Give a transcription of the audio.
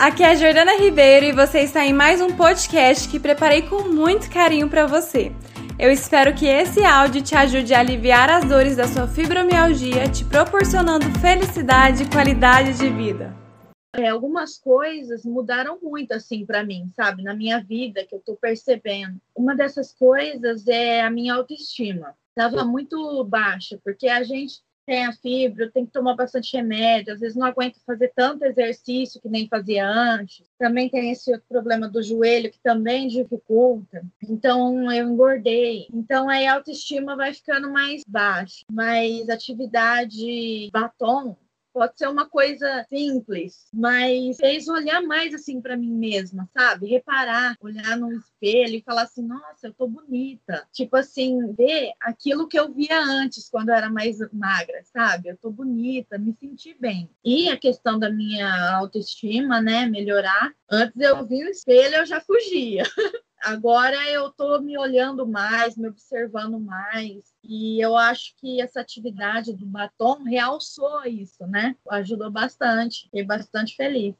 aqui é a Jordana Ribeiro e você está em mais um podcast que preparei com muito carinho para você. Eu espero que esse áudio te ajude a aliviar as dores da sua fibromialgia, te proporcionando felicidade e qualidade de vida. É, algumas coisas mudaram muito assim para mim, sabe, na minha vida que eu tô percebendo. Uma dessas coisas é a minha autoestima. Tava muito baixa, porque a gente tem a fibra, tem que tomar bastante remédio, às vezes não aguento fazer tanto exercício que nem fazia antes. Também tem esse outro problema do joelho que também dificulta. Então eu engordei. Então aí a autoestima vai ficando mais baixa. Mas atividade batom Pode ser uma coisa simples, mas fez olhar mais assim para mim mesma, sabe? Reparar, olhar no espelho e falar assim: nossa, eu tô bonita. Tipo assim, ver aquilo que eu via antes, quando eu era mais magra, sabe? Eu tô bonita, me senti bem. E a questão da minha autoestima, né? Melhorar. Antes eu vi o espelho, eu já fugia. Agora eu estou me olhando mais, me observando mais, e eu acho que essa atividade do batom realçou isso, né? Ajudou bastante, fiquei bastante feliz.